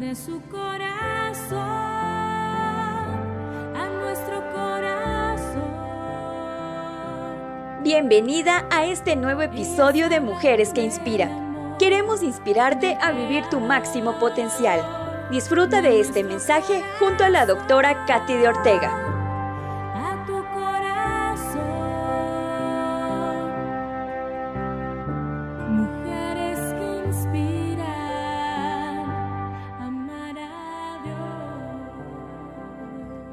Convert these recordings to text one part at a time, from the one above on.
de su corazón a nuestro corazón. Bienvenida a este nuevo episodio de Mujeres que Inspiran. Queremos inspirarte a vivir tu máximo potencial. Disfruta de este mensaje junto a la doctora Katy de Ortega.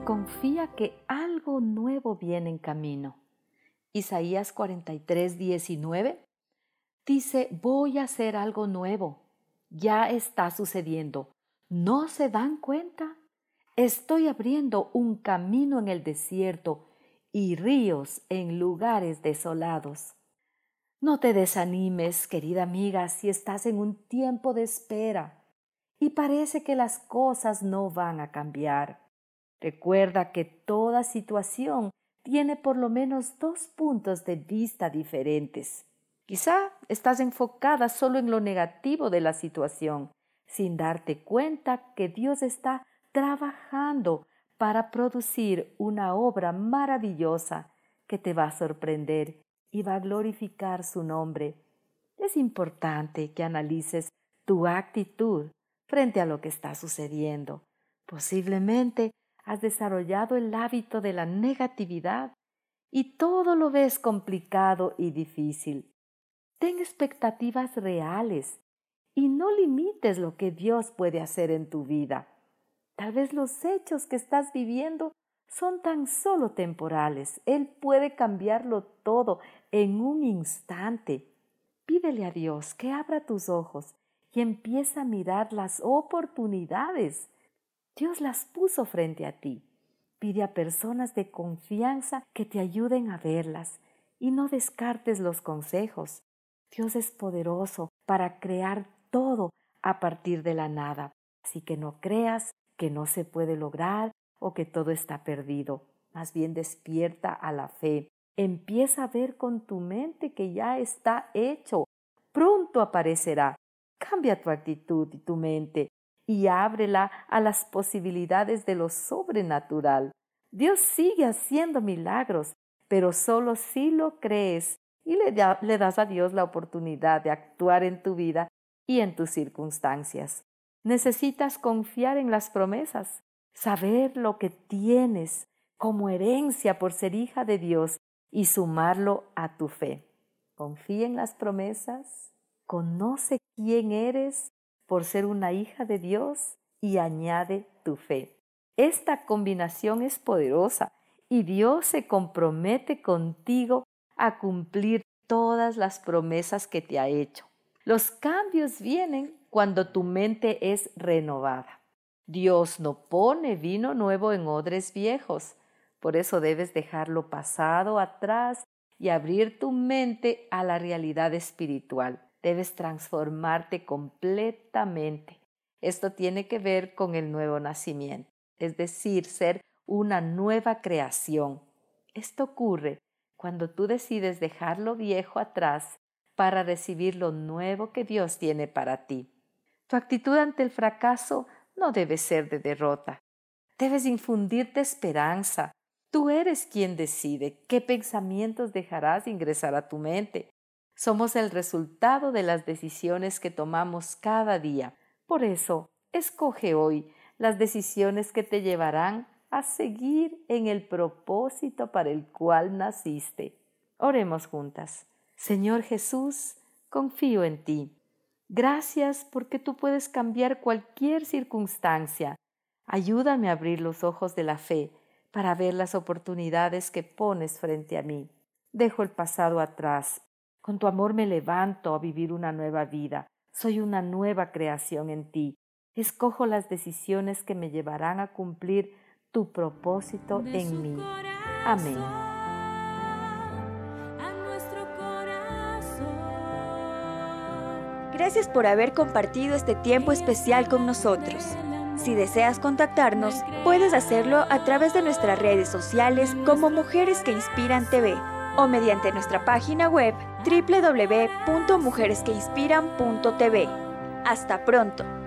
Confía que algo nuevo viene en camino. Isaías 43, 19 dice, voy a hacer algo nuevo. Ya está sucediendo. ¿No se dan cuenta? Estoy abriendo un camino en el desierto y ríos en lugares desolados. No te desanimes, querida amiga, si estás en un tiempo de espera y parece que las cosas no van a cambiar. Recuerda que toda situación tiene por lo menos dos puntos de vista diferentes. Quizá estás enfocada solo en lo negativo de la situación, sin darte cuenta que Dios está trabajando para producir una obra maravillosa que te va a sorprender y va a glorificar su nombre. Es importante que analices tu actitud frente a lo que está sucediendo. Posiblemente has desarrollado el hábito de la negatividad y todo lo ves complicado y difícil. Ten expectativas reales y no limites lo que Dios puede hacer en tu vida. Tal vez los hechos que estás viviendo son tan solo temporales. Él puede cambiarlo todo en un instante. Pídele a Dios que abra tus ojos y empieza a mirar las oportunidades. Dios las puso frente a ti. Pide a personas de confianza que te ayuden a verlas y no descartes los consejos. Dios es poderoso para crear todo a partir de la nada. Así que no creas que no se puede lograr o que todo está perdido. Más bien despierta a la fe. Empieza a ver con tu mente que ya está hecho. Pronto aparecerá. Cambia tu actitud y tu mente y ábrela a las posibilidades de lo sobrenatural. Dios sigue haciendo milagros, pero solo si lo crees y le, da- le das a Dios la oportunidad de actuar en tu vida y en tus circunstancias. Necesitas confiar en las promesas, saber lo que tienes como herencia por ser hija de Dios y sumarlo a tu fe. Confía en las promesas, conoce quién eres por ser una hija de Dios y añade tu fe. Esta combinación es poderosa y Dios se compromete contigo a cumplir todas las promesas que te ha hecho. Los cambios vienen cuando tu mente es renovada. Dios no pone vino nuevo en odres viejos, por eso debes dejarlo pasado atrás y abrir tu mente a la realidad espiritual. Debes transformarte completamente. Esto tiene que ver con el nuevo nacimiento, es decir, ser una nueva creación. Esto ocurre cuando tú decides dejar lo viejo atrás para recibir lo nuevo que Dios tiene para ti. Tu actitud ante el fracaso no debe ser de derrota. Debes infundirte esperanza. Tú eres quien decide qué pensamientos dejarás ingresar a tu mente. Somos el resultado de las decisiones que tomamos cada día. Por eso, escoge hoy las decisiones que te llevarán a seguir en el propósito para el cual naciste. Oremos juntas. Señor Jesús, confío en ti. Gracias porque tú puedes cambiar cualquier circunstancia. Ayúdame a abrir los ojos de la fe para ver las oportunidades que pones frente a mí. Dejo el pasado atrás. Con tu amor me levanto a vivir una nueva vida. Soy una nueva creación en ti. Escojo las decisiones que me llevarán a cumplir tu propósito en mí. Amén. A nuestro corazón. Gracias por haber compartido este tiempo especial con nosotros. Si deseas contactarnos, puedes hacerlo a través de nuestras redes sociales como Mujeres que Inspiran TV o mediante nuestra página web www.mujeresqueinspiran.tv. Hasta pronto.